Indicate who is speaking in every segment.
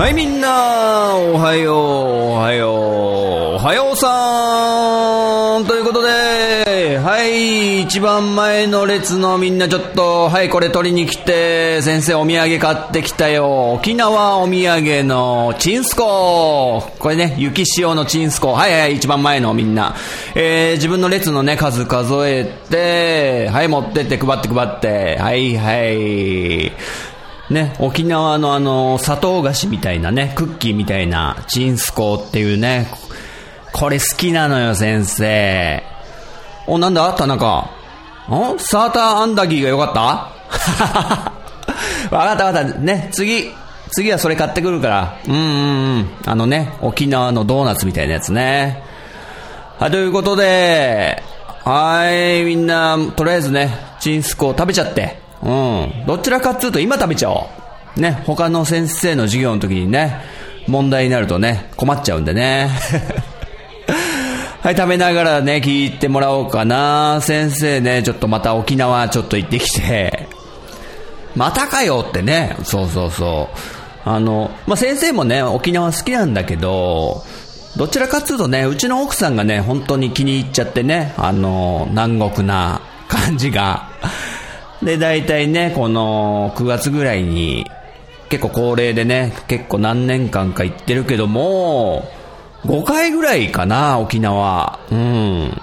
Speaker 1: はいみんなおはようおはようおはようさん。ということではい一番前の列のみんなちょっとはいこれ取りに来て先生お土産買ってきたよ。沖縄お土産のチンスコ。これね雪塩のチンスコ。はいはい一番前のみんな。えー、自分の列のね数数えてはい持ってって配って配って。はいはい。ね、沖縄のあの、砂糖菓子みたいなね、クッキーみたいな、チンスコーっていうね、これ好きなのよ、先生。お、なんだ田中。んサーターアンダギーがよかった？わかったわかった。ね、次。次はそれ買ってくるから。うんうんうん。あのね、沖縄のドーナツみたいなやつね。はい、ということで、はい、みんな、とりあえずね、チンスコー食べちゃって。うん。どちらかっつうと今食べちゃおう。ね、他の先生の授業の時にね、問題になるとね、困っちゃうんでね。はい、食べながらね、聞いてもらおうかな。先生ね、ちょっとまた沖縄ちょっと行ってきて。またかよってね。そうそうそう。あの、まあ、先生もね、沖縄好きなんだけど、どちらかっつうとね、うちの奥さんがね、本当に気に入っちゃってね、あの、南国な感じが。で、大体ね、この9月ぐらいに、結構高齢でね、結構何年間か行ってるけども、5回ぐらいかな、沖縄。うん。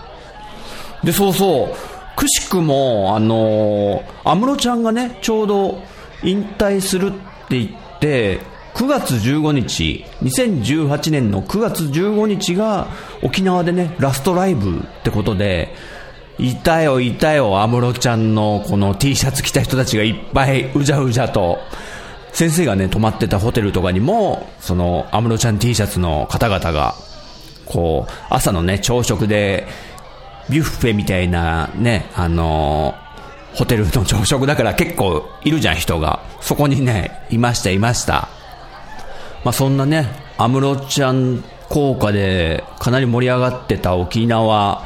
Speaker 1: で、そうそう。くしくも、あの安室ちゃんがね、ちょうど引退するって言って、9月15日、2018年の9月15日が沖縄でね、ラストライブってことで、いたよ、いたよ、安室ちゃんのこの T シャツ着た人たちがいっぱいうじゃうじゃと。先生がね、泊まってたホテルとかにも、その、安室ちゃん T シャツの方々が、こう、朝のね、朝食で、ビュッフェみたいなね、あのホテルの朝食だから結構いるじゃん、人が。そこにね、いました、いました。まあ、そんなね、安室ちゃん効果でかなり盛り上がってた沖縄、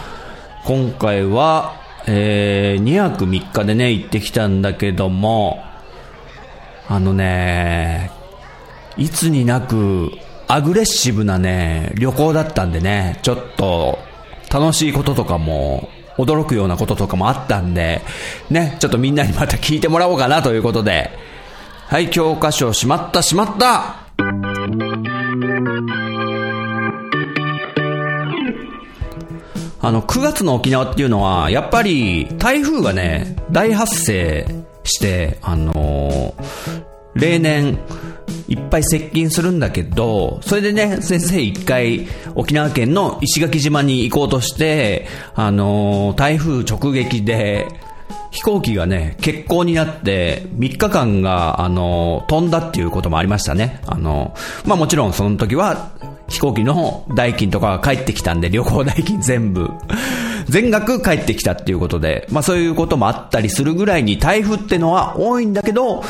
Speaker 1: 今回は、えー、2泊3日でね、行ってきたんだけども、あのね、いつになく、アグレッシブなね、旅行だったんでね、ちょっと、楽しいこととかも、驚くようなこととかもあったんで、ね、ちょっとみんなにまた聞いてもらおうかなということで、はい、教科書しまったしまった。あの、9月の沖縄っていうのは、やっぱり台風がね、大発生して、あのー、例年、いっぱい接近するんだけど、それでね、先生一回沖縄県の石垣島に行こうとして、あのー、台風直撃で、飛行機がね、欠航になって、3日間が、あの、飛んだっていうこともありましたね。あの、まあもちろんその時は、飛行機の代金とかが返ってきたんで、旅行代金全部、全額返ってきたっていうことで、まあそういうこともあったりするぐらいに台風ってのは多いんだけど、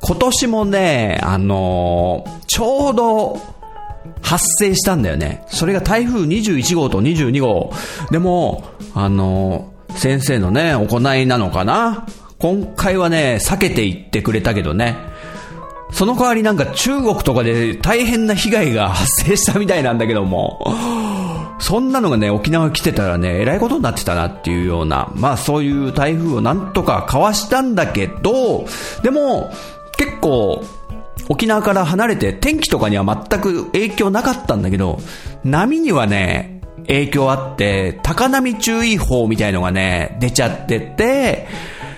Speaker 1: 今年もね、あのー、ちょうど、発生したんだよね。それが台風21号と22号。でも、あのー、先生のね、行いなのかな今回はね、避けていってくれたけどね。その代わりなんか中国とかで大変な被害が発生したみたいなんだけども、そんなのがね、沖縄来てたらね、えらいことになってたなっていうような、まあそういう台風をなんとかかわしたんだけど、でも、結構、沖縄から離れて天気とかには全く影響なかったんだけど、波にはね、影響あって、高波注意報みたいのがね、出ちゃってて、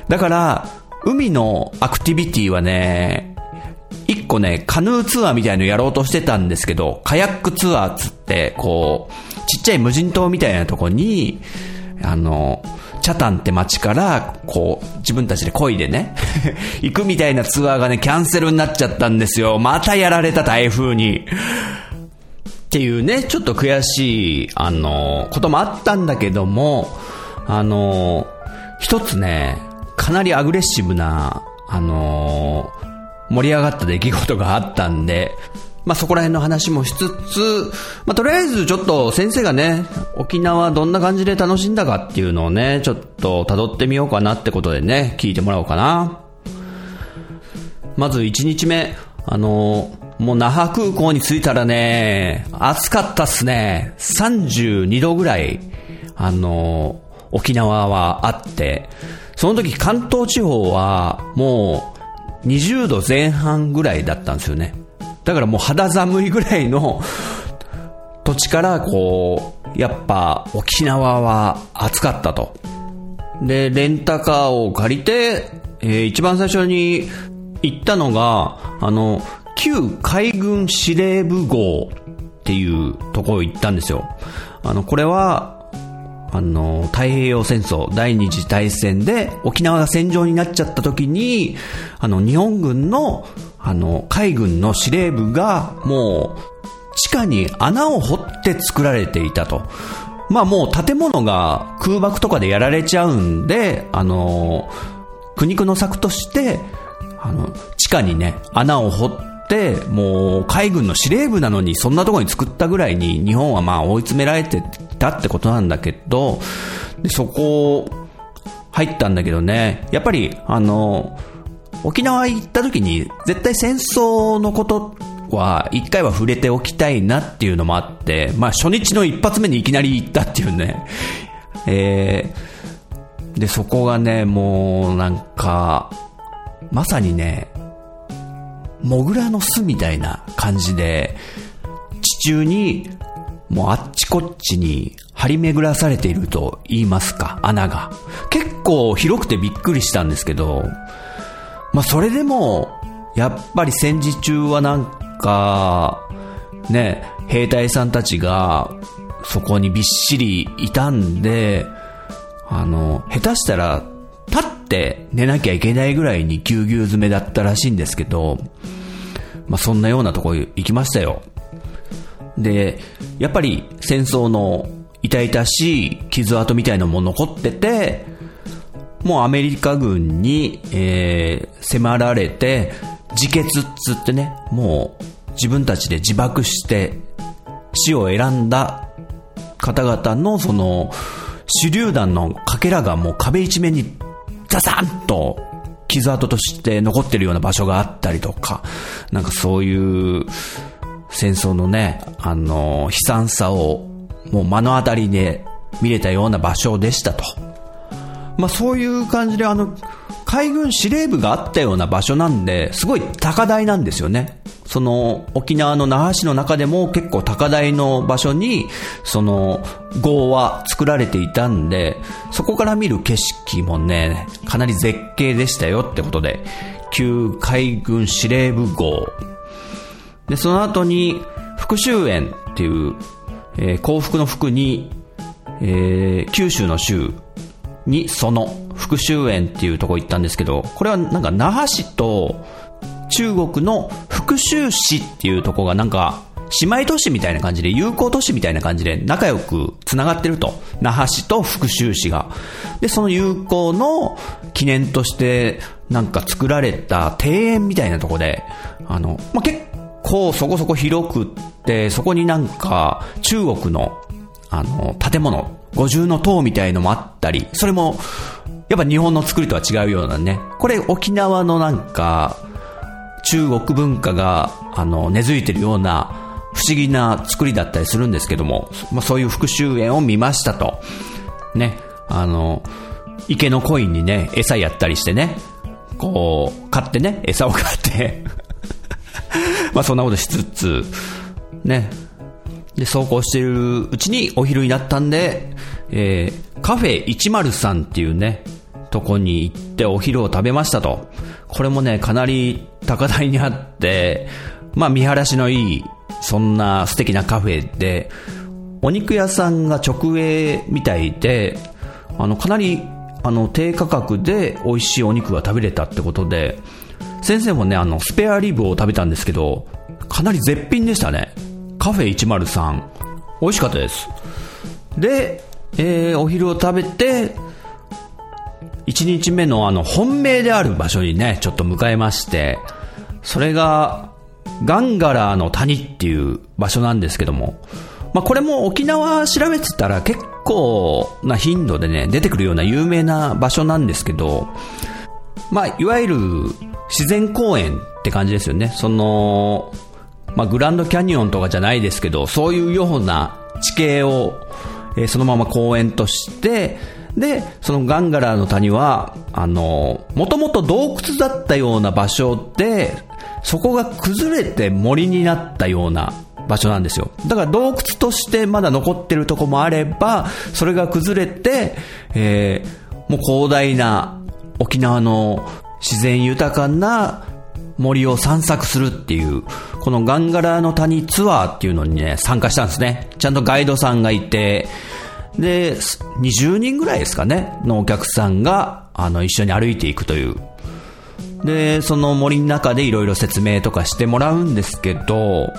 Speaker 1: だから、海のアクティビティはね、個ね、カヌーツアーみたいのやろうとしてたんですけど、カヤックツアーつって、こう、ちっちゃい無人島みたいなとこに、あの、チャタンって街から、こう、自分たちで漕いでね、行くみたいなツアーがね、キャンセルになっちゃったんですよ。またやられた台風に。っていうね、ちょっと悔しい、あの、こともあったんだけども、あの、一つね、かなりアグレッシブな、あの、盛り上がった出来事があったんで、まあ、そこら辺の話もしつつ、まあ、とりあえずちょっと先生がね、沖縄どんな感じで楽しんだかっていうのをね、ちょっと辿ってみようかなってことでね、聞いてもらおうかな。まず1日目、あの、もう那覇空港に着いたらね、暑かったっすね。32度ぐらい、あの、沖縄はあって、その時関東地方はもう20度前半ぐらいだったんですよね。だからもう肌寒いぐらいの土地からこう、やっぱ沖縄は暑かったと。で、レンタカーを借りて、えー一番最初に行ったのが、あの、旧海軍司令部号っていうところ行ったんですよ。あの、これは、あの、太平洋戦争、第二次大戦で沖縄が戦場になっちゃった時に、あの、日本軍の、あの、海軍の司令部が、もう、地下に穴を掘って作られていたと。まあもう建物が空爆とかでやられちゃうんで、あの、苦肉の策として、あの、地下にね、穴を掘って、もう海軍の司令部なのにそんなところに作ったぐらいに日本はまあ追い詰められてたってことなんだけど、でそこ入ったんだけどね、やっぱりあの、沖縄行った時に絶対戦争のことは一回は触れておきたいなっていうのもあって、まあ初日の一発目にいきなり行ったっていうね、えー、で、そこがね、もうなんか、まさにね、モグラの巣みたいな感じで、地中に、もうあっちこっちに張り巡らされていると言いますか、穴が。結構広くてびっくりしたんですけど、まあそれでも、やっぱり戦時中はなんか、ね、兵隊さんたちが、そこにびっしりいたんで、あの、下手したら、立って寝なきゃいけないぐらいにぎゅうぎゅう詰めだったらしいんですけど、まあそんなようなとこ行きましたよ。で、やっぱり戦争の痛々しい傷跡みたいなのも残ってて、もうアメリカ軍に、えー迫られて、自決っつってね、もう自分たちで自爆して死を選んだ方々のその手榴弾のかけらがもう壁一面にザザンと傷跡として残ってるような場所があったりとか、なんかそういう戦争のね、あの、悲惨さをもう目の当たりで見れたような場所でしたと。まあそういう感じであの、海軍司令部があったような場所なんで、すごい高台なんですよね。その、沖縄の那覇市の中でも結構高台の場所に、その、号は作られていたんで、そこから見る景色もね、かなり絶景でしたよってことで、旧海軍司令部号。で、その後に、復讐園っていう、えー幸福の福に、えー九州の州にその復讐園っていうとこ行ったんですけど、これはなんか那覇市と中国の福州市っていうとこがなんか姉妹都市みたいな感じで友好都市みたいな感じで仲良く繋がってると。那覇市と福州市が。で、その友好の記念としてなんか作られた庭園みたいなとこで、あの、まあ、結構そこそこ広くって、そこになんか中国のあの、建物、五重の塔みたいのもあったり、それも、やっぱ日本の作りとは違うようなね。これ沖縄のなんか、中国文化が、あの、根付いてるような、不思議な作りだったりするんですけども、まあそういう復讐園を見ましたと。ね、あの、池のコインにね、餌やったりしてね、こう、買ってね、餌を買って、まあそんなことしつつ、ね、で、走行してるうちにお昼になったんで、えー、カフェ103っていうね、とこに行ってお昼を食べましたと。これもね、かなり高台にあって、まあ見晴らしのいい、そんな素敵なカフェで、お肉屋さんが直営みたいで、あの、かなりあの、低価格で美味しいお肉が食べれたってことで、先生もね、あの、スペアリブを食べたんですけど、かなり絶品でしたね。カフェ103。美味しかったです。で、えー、お昼を食べて、1日目のあの、本命である場所にね、ちょっと迎えまして、それが、ガンガラーの谷っていう場所なんですけども、まあ、これも沖縄調べてたら結構な頻度でね、出てくるような有名な場所なんですけど、まあ、いわゆる自然公園って感じですよね。その、まあ、グランドキャニオンとかじゃないですけど、そういうような地形を、えー、そのまま公園として、で、そのガンガラの谷は、あの、もともと洞窟だったような場所で、そこが崩れて森になったような場所なんですよ。だから洞窟としてまだ残ってるとこもあれば、それが崩れて、えー、もう広大な沖縄の自然豊かな森を散策するっていう、このガンガラの谷ツアーっていうのにね、参加したんですね。ちゃんとガイドさんがいて、で、20人ぐらいですかね、のお客さんが、あの、一緒に歩いていくという。で、その森の中でいろいろ説明とかしてもらうんですけど、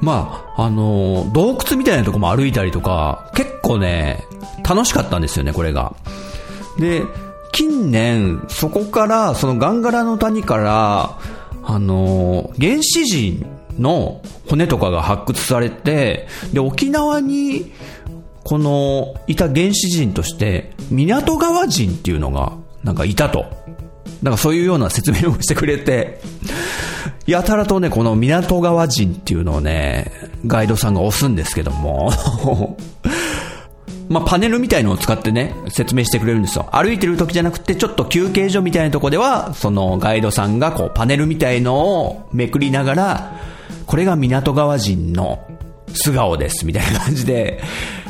Speaker 1: まあ、あの、洞窟みたいなとこも歩いたりとか、結構ね、楽しかったんですよね、これが。で、近年、そこから、そのガンガラの谷から、あの、原始人の骨とかが発掘されて、で、沖縄に、この、いた原始人として、港川人っていうのが、なんかいたと。なんかそういうような説明をしてくれて、やたらとね、この港川人っていうのをね、ガイドさんが押すんですけどもまあ、パネルみたいのを使ってね、説明してくれるんですよ。歩いてる時じゃなくて、ちょっと休憩所みたいなとこでは、そのガイドさんがこう、パネルみたいのをめくりながら、これが港川人の素顔です、みたいな感じで、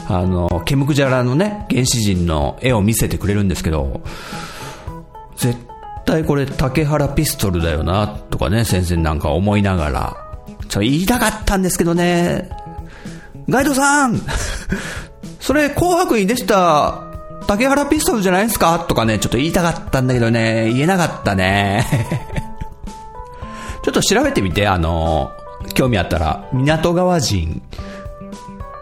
Speaker 1: あの、ケムクジャラのね、原始人の絵を見せてくれるんですけど、絶対これ竹原ピストルだよな、とかね、先生なんか思いながら、ちょ、言いたかったんですけどね、ガイドさんそれ紅白に出した竹原ピストルじゃないですか？とかね、ちょっと言いたかったんだけどね、言えなかったね。ちょっと調べてみて、あの、興味あったら、港川人。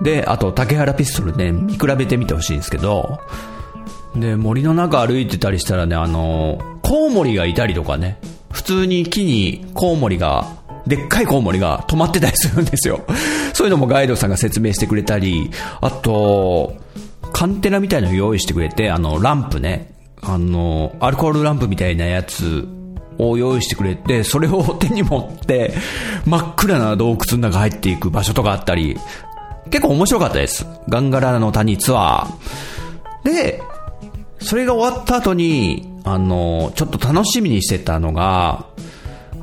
Speaker 1: で、あと竹原ピストルね、見比べてみてほしいんですけど、で、森の中歩いてたりしたらね、あの、コウモリがいたりとかね、普通に木にコウモリがでっかいコウモリが止まってたりするんですよ。そういうのもガイドさんが説明してくれたり、あと、カンテナみたいなの用意してくれて、あの、ランプね、あの、アルコールランプみたいなやつを用意してくれて、それを手に持って、真っ暗な洞窟の中入っていく場所とかあったり、結構面白かったです。ガンガラの谷ツアー。で、それが終わった後に、あの、ちょっと楽しみにしてたのが、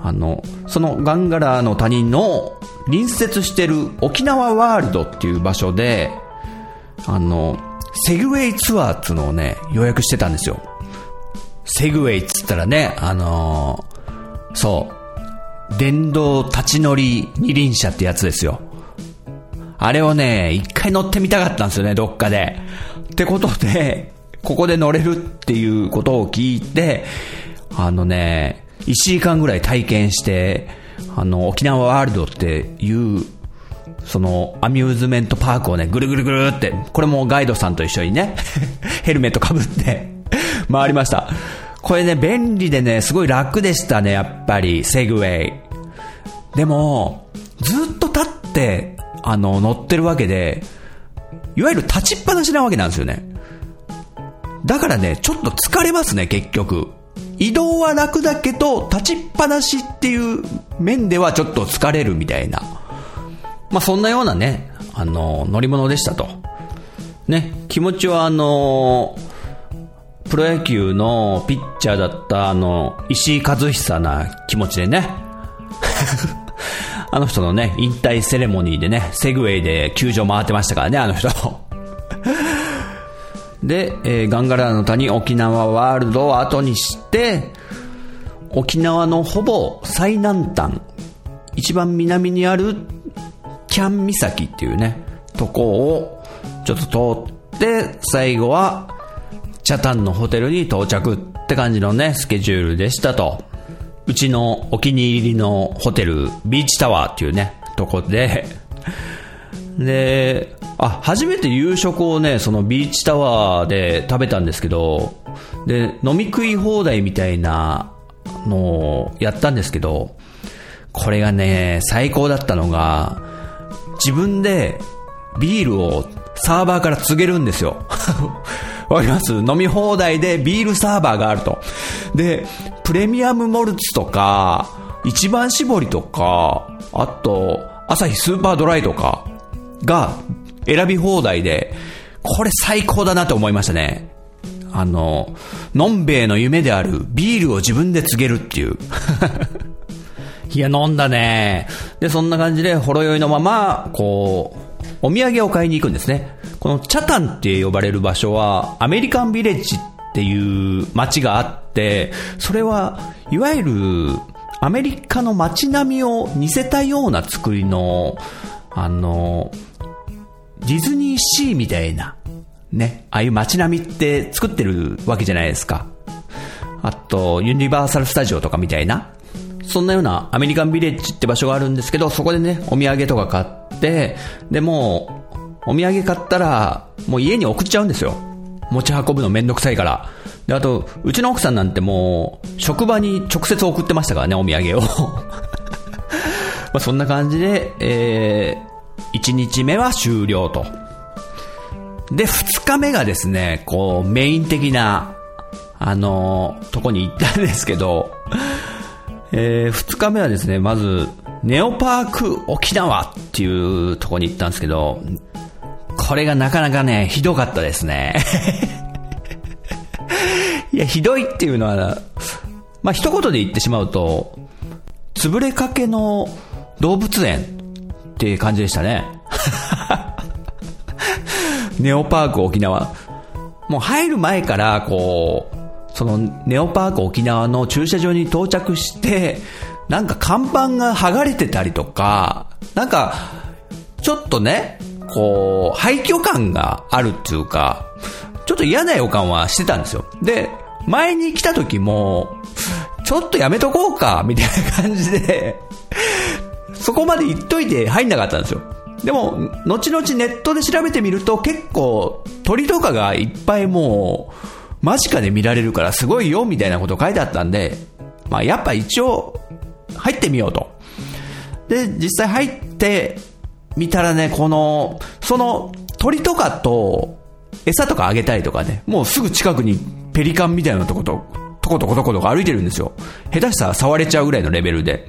Speaker 1: あの、そのガンガラの谷の隣接してる沖縄ワールドっていう場所で、あの、セグウェイツアーっていうのをね、予約してたんですよ。セグウェイっつったらね、あのー、そう、電動立ち乗り二輪車ってやつですよ。あれをね、一回乗ってみたかったんですよね、どっかで。ってことで、ここで乗れるっていうことを聞いて、あのね、1時間ぐらい体験して、あの、沖縄ワールドっていう、その、アミューズメントパークをね、ぐるぐるぐるって、これもガイドさんと一緒にね、ヘルメットかぶって回りました。これね、便利でね、すごい楽でしたね、やっぱり、セグウェイ。でも、ずっと立って、あの、乗ってるわけで、いわゆる立ちっぱなしなわけなんですよね。だからね、ちょっと疲れますね、結局。移動は楽だけど、立ちっぱなしっていう面ではちょっと疲れるみたいな。まあそんなようなね、あの、乗り物でしたと。ね、気持ちはあの、プロ野球のピッチャーだったあの、石井和久な気持ちでね。あの人のね、引退セレモニーでね、セグウェイで球場回ってましたからね、あの人。で、えー、ガンガラの谷沖縄ワールドを後にして、沖縄のほぼ最南端、一番南にあるキャン岬っていうね、とこをちょっと通って、最後はチャタンのホテルに到着って感じのね、スケジュールでしたと。うちのお気に入りのホテル、ビーチタワーっていうね、とこで、で、あ、初めて夕食をね、そのビーチタワーで食べたんですけど、で、飲み食い放題みたいなのをやったんですけど、これがね、最高だったのが、自分でビールをサーバーから告げるんですよ。わかります？飲み放題でビールサーバーがあると。で、プレミアムモルツとか、一番搾りとか、あと、朝日スーパードライとかが選び放題で、これ最高だなと思いましたね。あの、のんべえの夢であるビールを自分で告げるっていう。いや、飲んだね。で、そんな感じで、ほろ酔いのまま、こう、お土産を買いに行くんですね。このチャタンって呼ばれる場所は、アメリカンビレッジっていう街があって、それは、いわゆる、アメリカの街並みを似せたような作りの、あの、ディズニーシーみたいな、ね、ああいう街並みって作ってるわけじゃないですか。あと、ユニバーサルスタジオとかみたいな、そんなようなアメリカンビレッジって場所があるんですけど、そこでね、お土産とか買って、で、もお土産買ったら、もう家に送っちゃうんですよ。持ち運ぶのめんどくさいから。で、あと、うちの奥さんなんてもう、職場に直接送ってましたからね、お土産を。まあそんな感じで、えー、1日目は終了と。で、2日目がですね、こう、メイン的な、あのー、とこに行ったんですけど、えー、2日目はですね、まず、ネオパーク沖縄っていうとこに行ったんですけど、これがなかなかね、ひどかったですね。いや、ひどいっていうのは、まあ、一言で言ってしまうと、潰れかけの動物園っていう感じでしたね。ネオパーク沖縄。もう入る前から、こう、そのネオパーク沖縄の駐車場に到着して、なんか看板が剥がれてたりとか、なんか、ちょっとね、こう、廃墟感があるっていうか、ちょっと嫌な予感はしてたんですよ。で、前に来た時も、ちょっとやめとこうか、みたいな感じで、そこまで言っといて入んなかったんですよ。でも、後々ネットで調べてみると結構鳥とかがいっぱいもう、間近で見られるからすごいよ、みたいなこと書いてあったんで、まあやっぱ一応、入ってみようと。で、実際入って見たらね、この、その鳥とかと餌とかあげたりとかね、もうすぐ近くにペリカンみたいなとこと、とことことことか歩いてるんですよ。下手したら触れちゃうぐらいのレベルで。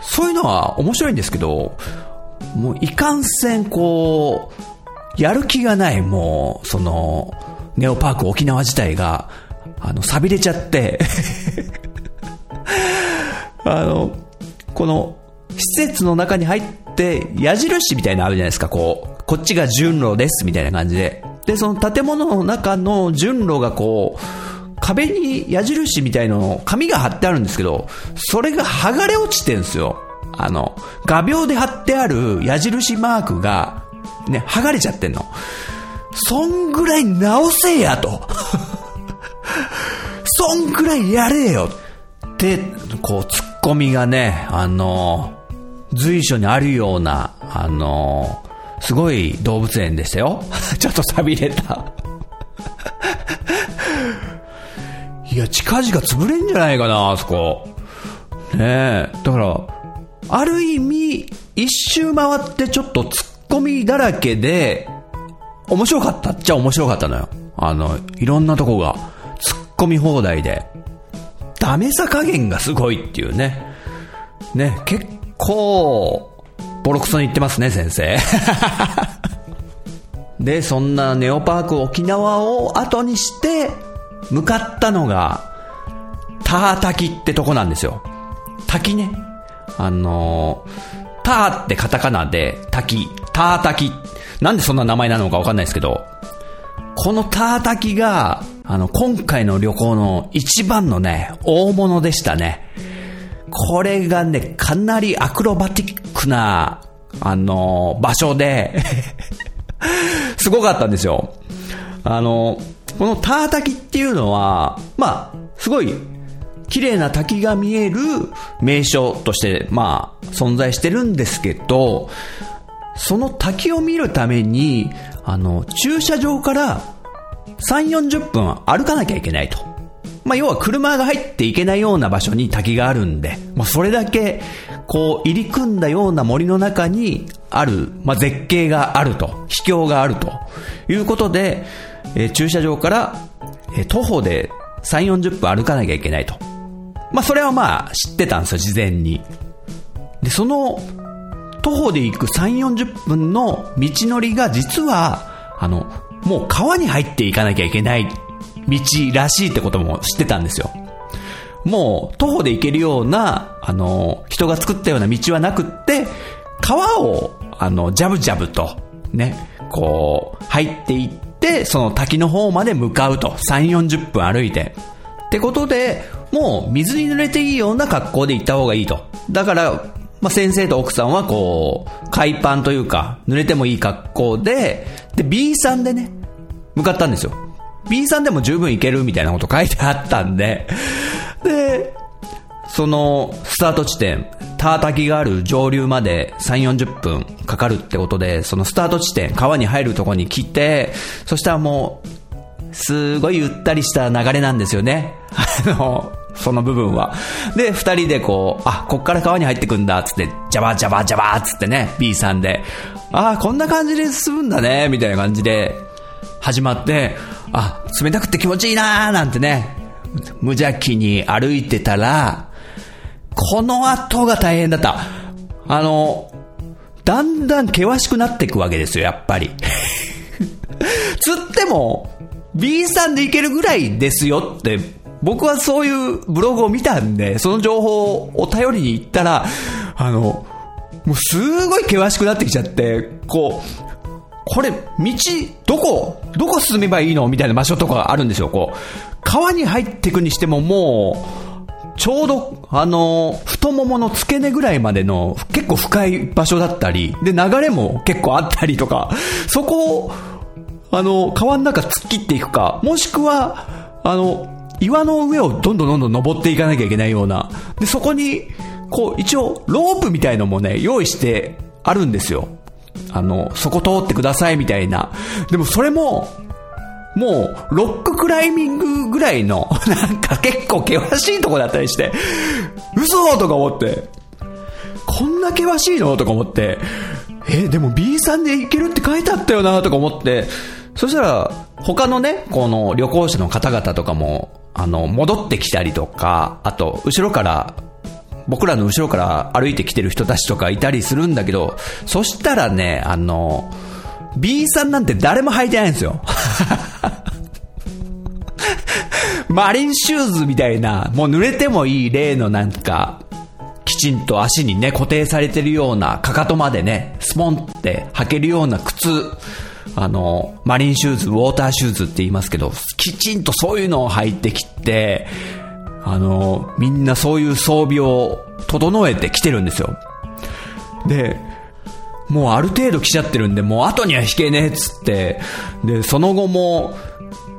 Speaker 1: そういうのは面白いんですけど、もういかんせんこう、やる気がない、もう、その、ネオパーク沖縄自体が、あの、錆びれちゃって あの、この、施設の中に入って、矢印みたいなのあるじゃないですか、こう、こっちが順路ですみたいな感じで。で、その建物の中の順路がこう、壁に矢印みたいの、紙が貼ってあるんですけど、それが剥がれ落ちてんすよ。あの、画鋲で貼ってある矢印マークが、ね、剥がれちゃってんの。そんぐらい直せやと。そんぐらいやれよって、こう、ツッコミがね、あの随所にあるような、あの、すごい動物園でしたよ。ちょっと錆びれた。いや、近々潰れんじゃないかな、あそこ。ねえ。だから、ある意味、一周回ってちょっと突っ込みだらけで、面白かったっちゃ面白かったのよ。あの、いろんなとこが、突っ込み放題で。ダメさ加減がすごいっていうね。ね、結構、ボロクソに言ってますね、先生。で、そんなネオパーク沖縄を後にして、向かったのが、ター滝ってとこなんですよ。滝ね。あのー、ターってカタカナで、滝、ター滝。なんでそんな名前なのかわかんないですけど、このター滝が、あの、今回の旅行の一番のね、大物でしたね。これがね、かなりアクロバティックな、あの、場所で すごかったんですよ。あの、このター滝っていうのは、まあ、すごい、綺麗な滝が見える名所として、まあ、存在してるんですけど、その滝を見るために、あの、駐車場から3、40分歩かなきゃいけないと。まあ、要は車が入っていけないような場所に滝があるんで、もうそれだけ、こう、入り組んだような森の中にある、まあ、絶景があると、秘境があるということで、えー、駐車場から、えー、徒歩で3、40分歩かなきゃいけないと。まあ、それはまあ、知ってたんですよ、事前に。で、その、徒歩で行く3、40分の道のりが実は、あの、もう川に入っていかなきゃいけない道らしいってことも知ってたんですよ。もう徒歩で行けるような、あの、人が作ったような道はなくって、川を、あの、ジャブジャブと、ね、こう、入っていってて、その滝の方まで向かうと。3、40分歩いて。ってことで、もう水に濡れていいような格好で行った方がいいと。だから、まあ、先生と奥さんはこう、海パンというか、濡れてもいい格好で、で、B さんでね、向かったんですよ。B さんでも十分いけるみたいなこと書いてあったんで、で、その、スタート地点、タータキがある上流まで3、40分かかるってことで、そのスタート地点、川に入るとこに来て、そしたらもう、すごいゆったりした流れなんですよね。あの、その部分は。で、二人でこう、あ、こっから川に入ってくんだ、つって、ジャバジャバジャバつってね、B さんで、あ、こんな感じで進むんだね、みたいな感じで、始まって、あ、冷たくて気持ちいいなーなんてね、無邪気に歩いてたら、この後が大変だった。あの、だんだん険しくなっていくわけですよ、やっぱり。釣っても、B さんでいけるぐらいですよって僕はそういうブログを見たんで、その情報を頼りに行ったら、あの、もうすごい険しくなってきちゃって、こう、これ、道、どこ、どこ進めばいいの？みたいな場所とかあるんですよ、こう。川に入っていくにしてももう、ちょうど、あの、太ももの付け根ぐらいまでの結構深い場所だったり、で、流れも結構あったりとか、そこを、あの、川の中突っ切っていくか、もしくは、あの、岩の上をどんどんどんどん登っていかなきゃいけないような。で、そこに、こう、一応、ロープみたいのもね、用意してあるんですよ。あの、そこ通ってくださいみたいな。でもそれも、もう、ロッククライミングぐらいの、なんか結構険しいとこだったりして、嘘とか思って、こんな険しいのとか思って、え、でも B さんで行けるって書いてあったよなとか思って、そしたら、他のね、この旅行者の方々とかも、あの、戻ってきたりとか、あと、後ろから、僕らの後ろから歩いてきてる人たちとかいたりするんだけど、そしたらね、あの、B さんなんて誰も履いてないんですよ。マリンシューズみたいな、もう濡れてもいい例のなんか、きちんと足にね、固定されてるような、かかとまでね、スポンって履けるような靴、あの、マリンシューズ、ウォーターシューズって言いますけど、きちんとそういうのを履いてきて、あの、みんなそういう装備を整えてきてるんですよ。で、もうある程度来ちゃってるんで、もう後には引けねえっつって、で、その後も、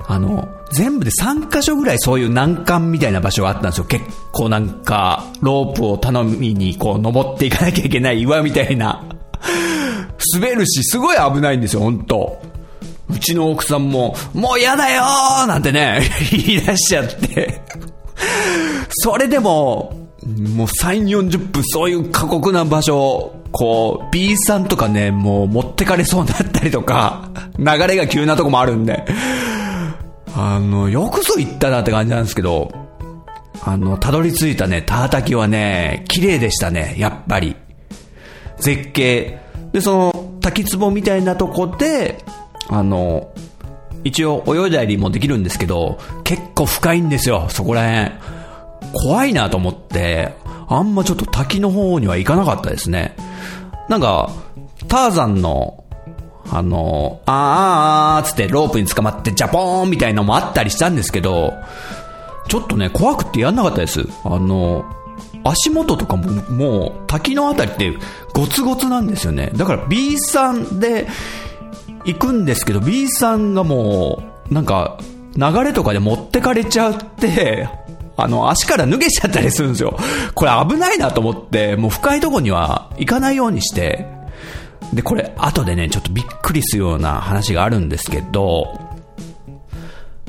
Speaker 1: あの、全部で3箇所ぐらいそういう難関みたいな場所があったんですよ。結構なんか、ロープを頼みにこう登っていかなきゃいけない岩みたいな。滑るし、すごい危ないんですよ、本当うちの奥さんも、もう嫌だよーなんてね、言い出しちゃってそれでも、もう3、40分そういう過酷な場所、こう、B さんとかね、もう持ってかれそうになったりとか、流れが急なとこもあるんで、あの、よくぞ行ったなって感じなんですけど、あの、たどり着いたね、タータキはね、綺麗でしたね、やっぱり。絶景。で、その、滝壺みたいなとこで、あの、一応泳いだりもできるんですけど、結構深いんですよ、そこら辺。怖いなと思って、あんまちょっと滝の方には行かなかったですね。なんか、ターザンの、あの、あーあーあーつってロープに捕まってジャポーンみたいなのもあったりしたんですけど、ちょっとね、怖くてやんなかったです。あの、足元とかももう滝のあたりってゴツゴツなんですよね。だから B さんで行くんですけど、B さんがもう、なんか、流れとかで持ってかれちゃって、あの、足から脱げちゃったりするんですよ。これ危ないなと思って、もう深いとこには行かないようにして、で、これ、後でね、ちょっとびっくりするような話があるんですけど、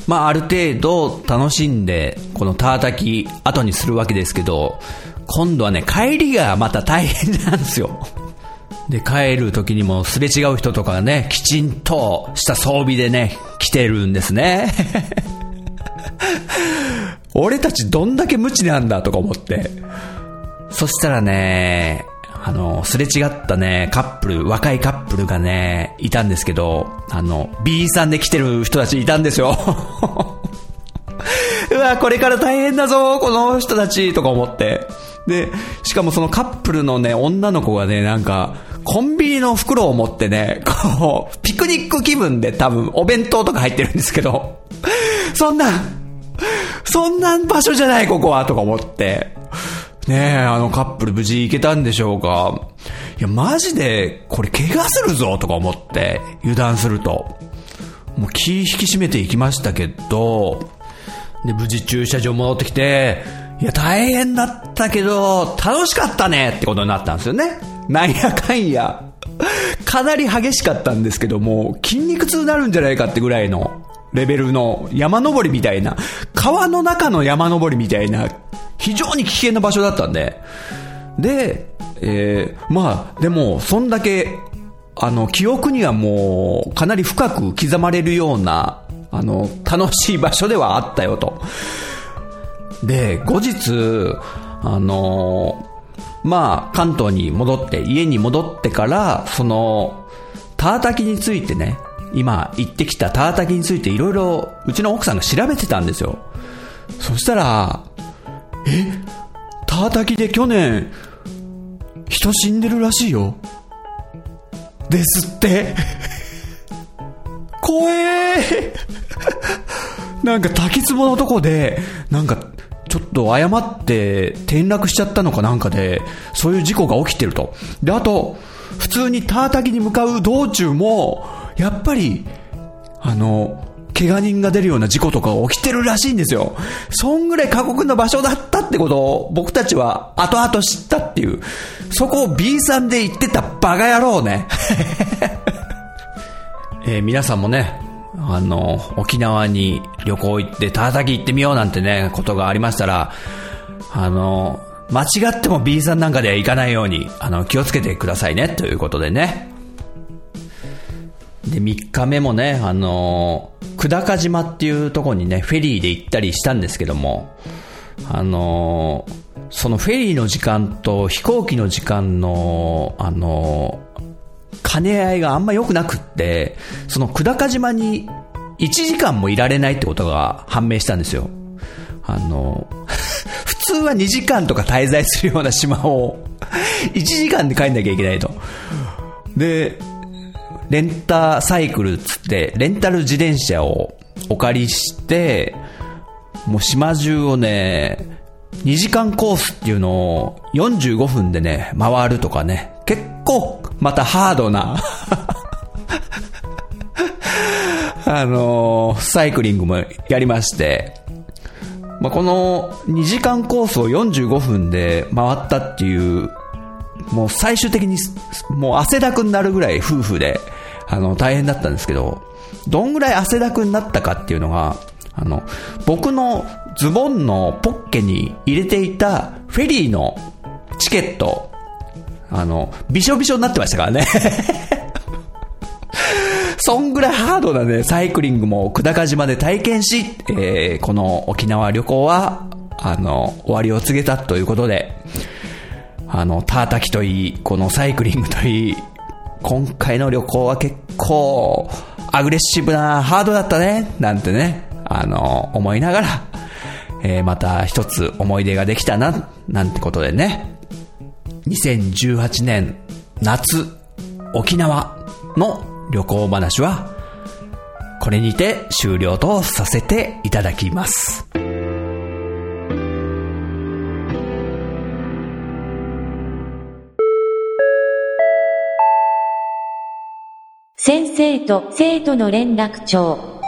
Speaker 1: まあ、ある程度楽しんで、このタータキ後にするわけですけど、今度はね、帰りがまた大変なんですよ。で、帰る時にもすれ違う人とかがね、きちんとした装備でね、来てるんですね。俺たちどんだけ無知なんだとか思って。そしたらね、あの、すれ違ったね、カップル、若いカップルがね、いたんですけど、あの、B さんで来てる人たちいたんですよ。うわ、これから大変だぞ、この人たち、とか思って。で、しかもそのカップルのね、女の子がね、なんか、コンビニの袋を持ってね、こう、ピクニック気分で多分お弁当とか入ってるんですけど、そんな、そんな場所じゃない、ここは、とか思って。ねえ、あのカップル無事行けたんでしょうかいや、マジで、これ怪我するぞとか思って、油断すると。もう気引き締めていきましたけど、で、無事駐車場戻ってきて、いや、大変だったけど、楽しかったねってことになったんですよね。なんやかんや。かなり激しかったんですけども、筋肉痛になるんじゃないかってぐらいのレベルの山登りみたいな、川の中の山登りみたいな非常に危険な場所だったんで、で、えー、まあ、でも、そんだけ、あの、記憶にはもう、かなり深く刻まれるような、あの、楽しい場所ではあったよと。で、後日、あの、まあ、関東に戻って、家に戻ってから、その、タータキについてね、今行ってきたタータキについていろいろうちの奥さんが調べてたんですよ。そしたら、えタータキで去年、人死んでるらしいよ。ですって。怖え なんか滝壺のとこで、なんか、ちょっと誤って転落しちゃったのかなんかで、そういう事故が起きてると。で、あと、普通にタータキに向かう道中も、やっぱり、あの、怪我人が出るような事故とか起きてるらしいんですよ。そんぐらい過酷な場所だったってことを僕たちは後々知ったっていう。そこを B さんで言ってたバカ野郎ね。えー、皆さんもね、あの、沖縄に旅行行ってたたき行ってみようなんてね、ことがありましたら、あの、間違っても B さんなんかでは行かないように、あの、気をつけてくださいね、ということでね。で、3日目もね、あのー、久高島っていうところにね、フェリーで行ったりしたんですけども、あのー、そのフェリーの時間と飛行機の時間の、あのー、兼ね合いがあんま良くなくって、その久高島に1時間もいられないってことが判明したんですよ。あの、普通は2時間とか滞在するような島を1時間で帰んなきゃいけないと。で、レンタサイクルつって、レンタル自転車をお借りして、もう島中をね、2時間コースっていうのを45分でね、回るとかね、結構またハードな あのー、サイクリングもやりまして、まあ、この2時間コースを45分で回ったっていう、もう最終的にもう汗だくになるぐらい夫婦であの、大変だったんですけど、どんぐらい汗だくになったかっていうのが、あの、僕のズボンのポッケに入れていたフェリーのチケット、あの、びしょびしょになってましたからね。そんぐらいハードなね、サイクリングも久高島で体験し、えー、この沖縄旅行は、あの、終わりを告げたということで、あの、タータキといい、このサイクリングといい、今回の旅行は結構アグレッシブなハードだったね、なんてね、あの、思いながら、えー、また一つ思い出ができたな、なんてことでね、2018年夏、沖縄の旅行話は、これにて終了とさせていただきます。
Speaker 2: 先生と生徒の連絡帳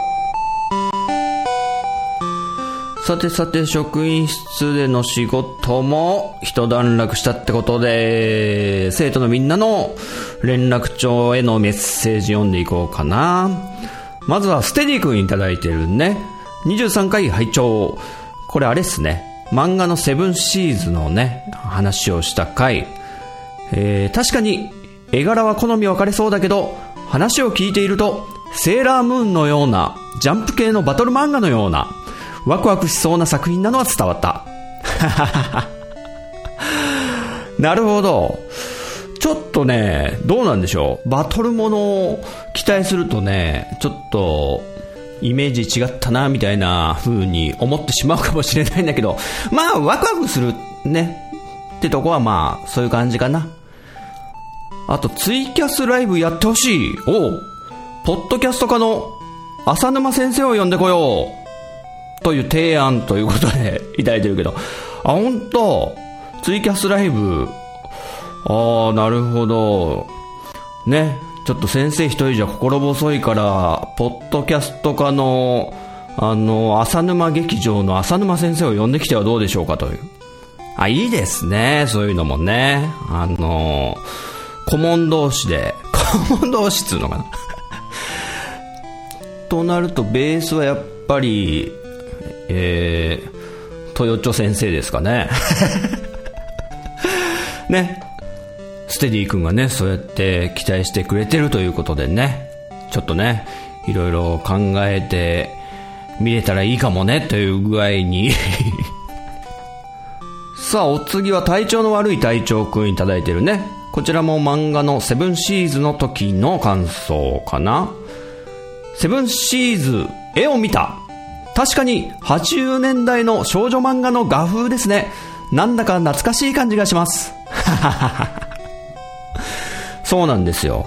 Speaker 1: さてさて、職員室での仕事も一段落したってことで、生徒のみんなの連絡帳へのメッセージ読んでいこうかな。まずはステディ君いただいてるね。23回拝聴これあれっすね。漫画のセブンシーズのね、話をした回。えー、確かに絵柄は好み分かれそうだけど、話を聞いていると、セーラームーンのような、ジャンプ系のバトル漫画のような、ワクワクしそうな作品なのは伝わった。なるほど。ちょっとね、どうなんでしょう。バトルものを期待するとね、ちょっと、イメージ違ったな、みたいな風に思ってしまうかもしれないんだけど、まあ、ワクワクするね、ってとこはまあ、そういう感じかな。あと、ツイキャスライブやってほしい。おう。ポッドキャスト家の浅沼先生を呼んでこよう。という提案ということで いただいてるけど。あ、ほんとツイキャスライブ。ああ、なるほど。ね。ちょっと先生一人じゃ心細いから、ポッドキャスト家の、あの、浅沼劇場の浅沼先生を呼んできてはどうでしょうかという。あ、いいですね。そういうのもね。あの、顧問同士で、顧問同士っつうのかな？となると、ベースはやっぱり、えー、豊町先生ですかね。ね。ステディ君がね、そうやって期待してくれてるということでね、ちょっとね、いろいろ考えて見れたらいいかもね、という具合に さあ、お次は体調の悪い隊長くんいただいてるね。こちらも漫画のセブンシーズの時の感想かな。セブンシーズ、絵を見た。確かに80年代の少女漫画の画風ですね。なんだか懐かしい感じがします。そうなんですよ。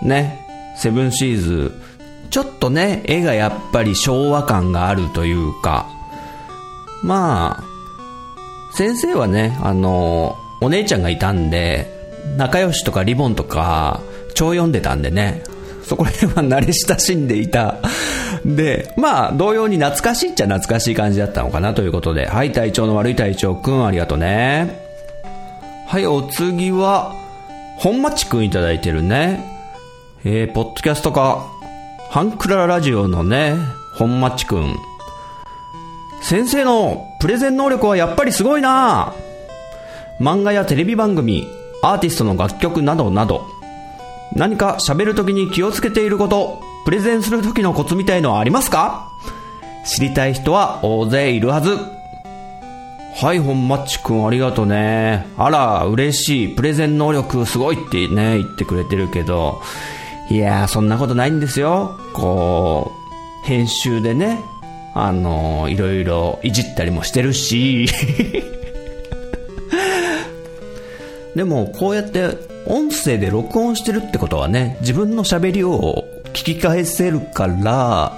Speaker 1: ね。セブンシーズ。ちょっとね、絵がやっぱり昭和感があるというか。まあ、先生はね、あの、お姉ちゃんがいたんで、仲良しとかリボンとか、超読んでたんでね。そこら辺は慣れ親しんでいた。で、まあ、同様に懐かしいっちゃ懐かしい感じだったのかなということで、はい、体調の悪い体調くん、ありがとうね。はい、お次は、本町くんいただいてるね。えー、ポッドキャストか、ハンクララジオのね、本町くん。先生のプレゼン能力はやっぱりすごいな漫画やテレビ番組、アーティストの楽曲などなど、何か喋るときに気をつけていること、プレゼンするときのコツみたいのはありますか？知りたい人は大勢いるはず。はい、本マッチくんありがとうね。あら、嬉しい。プレゼン能力すごいってね、言ってくれてるけど、いやー、そんなことないんですよ。こう、編集でね、あのー、いろいろいじったりもしてるし。でも、こうやって音声で録音してるってことはね、自分の喋りを聞き返せるから、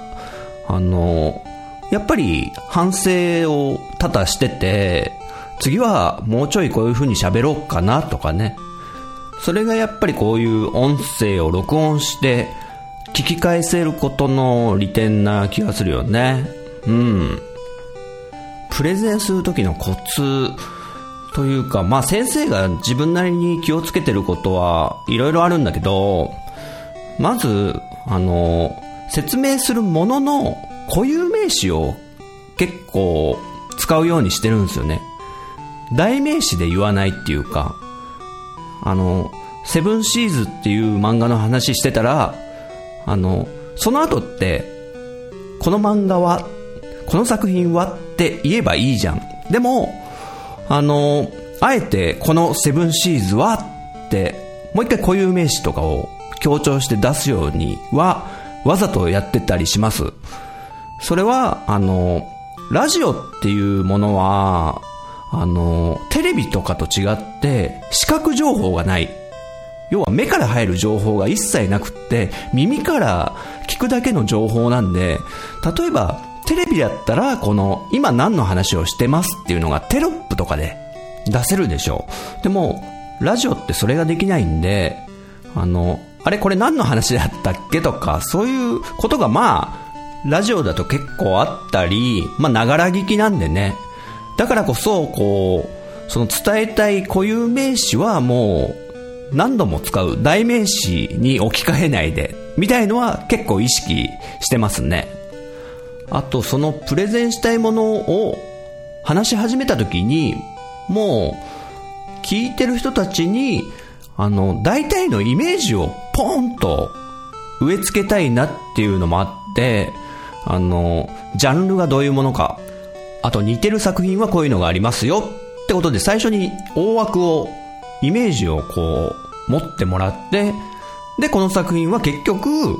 Speaker 1: あの、やっぱり反省を多々してて、次はもうちょいこういう風に喋ろうかなとかね。それがやっぱりこういう音声を録音して聞き返せることの利点な気がするよね。うん。プレゼンするときのコツというか、まあ先生が自分なりに気をつけてることはいろいろあるんだけど、まず、あの、説明するものの固有名詞を結構使うようにしてるんですよね。代名詞で言わないっていうか、あの、セブンシーズっていう漫画の話してたら、あの、その後って、この漫画は、この作品はって言えばいいじゃん。でも、あの、あえてこのセブンシーズはって、もう一回固有名詞とかを強調して出すようには、わざとやってたりします。それは、あの、ラジオっていうものは、あの、テレビとかと違って、視覚情報がない。要は目から入る情報が一切なくって、耳から聞くだけの情報なんで、例えばテレビだったら、この、今何の話をしてますっていうのがテロップとかで出せるでしょう。でも、ラジオってそれができないんで、あの、あれこれ何の話だったっけとか、そういうことがまあ、ラジオだと結構あったり、まあ、ながら聞きなんでね。だからこそ、こう、その伝えたい固有名詞はもう何度も使う代名詞に置き換えないで、みたいのは結構意識してますね。あと、そのプレゼンしたいものを話し始めた時に、もう、聞いてる人たちに、あの、大体のイメージをポンと植え付けたいなっていうのもあって、あの、ジャンルがどういうものか、あと似てる作品はこういうのがありますよってことで最初に大枠を、イメージをこう、持ってもらって、で、この作品は結局、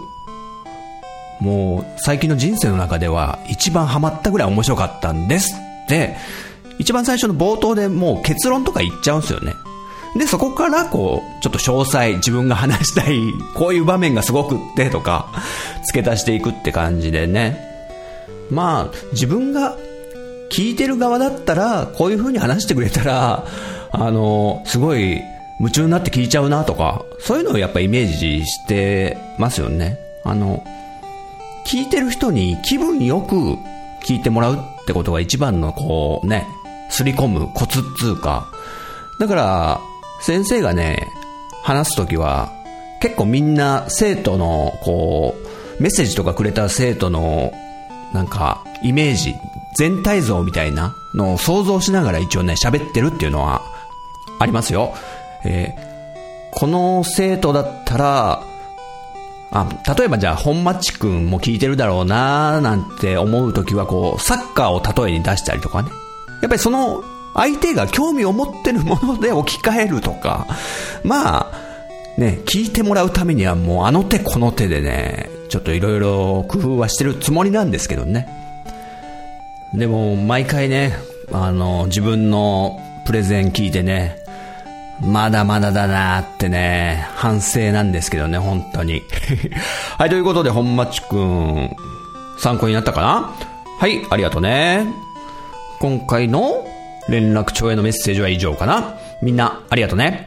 Speaker 1: もう最近の人生の中では一番ハマったぐらい面白かったんですって、一番最初の冒頭でもう結論とか言っちゃうんですよね。で、そこからこう、ちょっと詳細、自分が話したい、こういう場面がすごくってとか、付け足していくって感じでね。まあ、自分が聞いてる側だったら、こういう風に話してくれたら、あの、すごい夢中になって聞いちゃうなとか、そういうのをやっぱイメージしてますよね。あの、聞いてる人に気分よく聞いてもらうってことが一番のこうね、すり込むコツっつうか、だから、先生がね、話すときは、結構みんな生徒の、こう、メッセージとかくれた生徒の、なんか、イメージ、全体像みたいなのを想像しながら一応ね、喋ってるっていうのは、ありますよ。えー、この生徒だったら、あ、例えばじゃあ、本町くんも聞いてるだろうなーなんて思うときは、こう、サッカーを例えに出したりとかね。やっぱりその相手が興味を持ってるもので置き換えるとか、まあ、ね、聞いてもらうためにはもうあの手この手でね、ちょっといろいろ工夫はしてるつもりなんですけどね。でも、毎回ね、あの、自分のプレゼン聞いてね、まだまだだなーってね、反省なんですけどね、本当に。はい、ということで、本町くん、参考になったかな？はい、ありがとうね。今回の連絡帳へのメッセージは以上かな。みんな、ありがとね。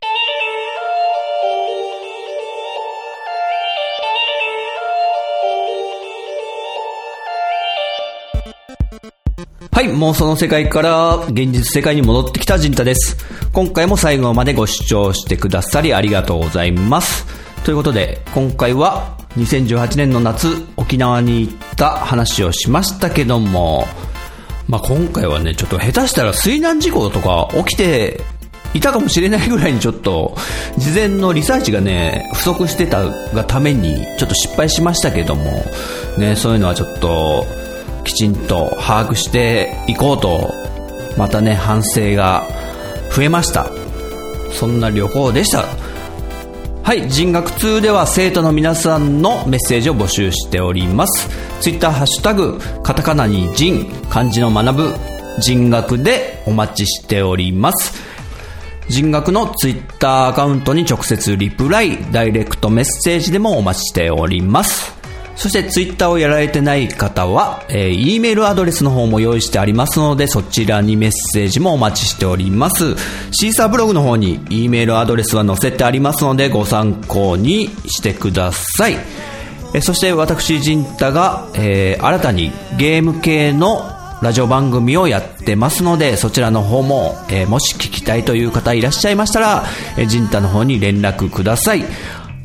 Speaker 1: はい、妄想の世界から現実世界に戻ってきたジンタです。今回も最後までご視聴してくださりありがとうございます。ということで、今回は2018年の夏、沖縄に行った話をしましたけども、まあ、今回はね、ちょっと下手したら水難事故とか起きていたかもしれないぐらいにちょっと、事前のリサーチがね、不足してたがために、ちょっと失敗しましたけども、ね、そういうのはちょっと、きちんと把握していこうと、またね、反省が増えました。そんな旅行でした。はい、人学2では生徒の皆さんのメッセージを募集しております。ツイッターハッシュタグ、カタカナに人、漢字の学ぶ、人学でお待ちしております。人学のツイッターアカウントに直接リプライ、ダイレクトメッセージでもお待ちしております。そしてツイッターをやられてない方は、えー、E メールアドレスの方も用意してありますので、そちらにメッセージもお待ちしております。シーサーブログの方に E メールアドレスは載せてありますので、ご参考にしてください。えー、そして私、ジンタが、えー、新たにゲーム系のラジオ番組をやってますので、そちらの方も、えー、もし聞きたいという方いらっしゃいましたら、えー、ジンタの方に連絡ください。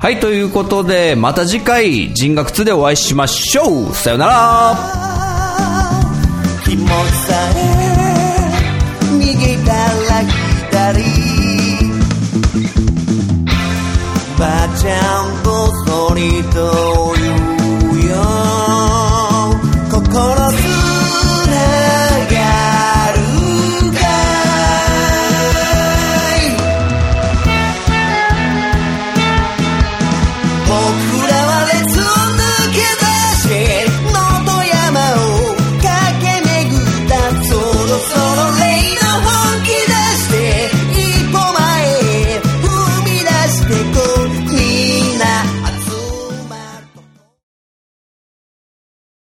Speaker 1: はい、ということで、また次回、人学2でお会いしましょう。さよなら。気持ちさえ右から左。ばちゃんとそりと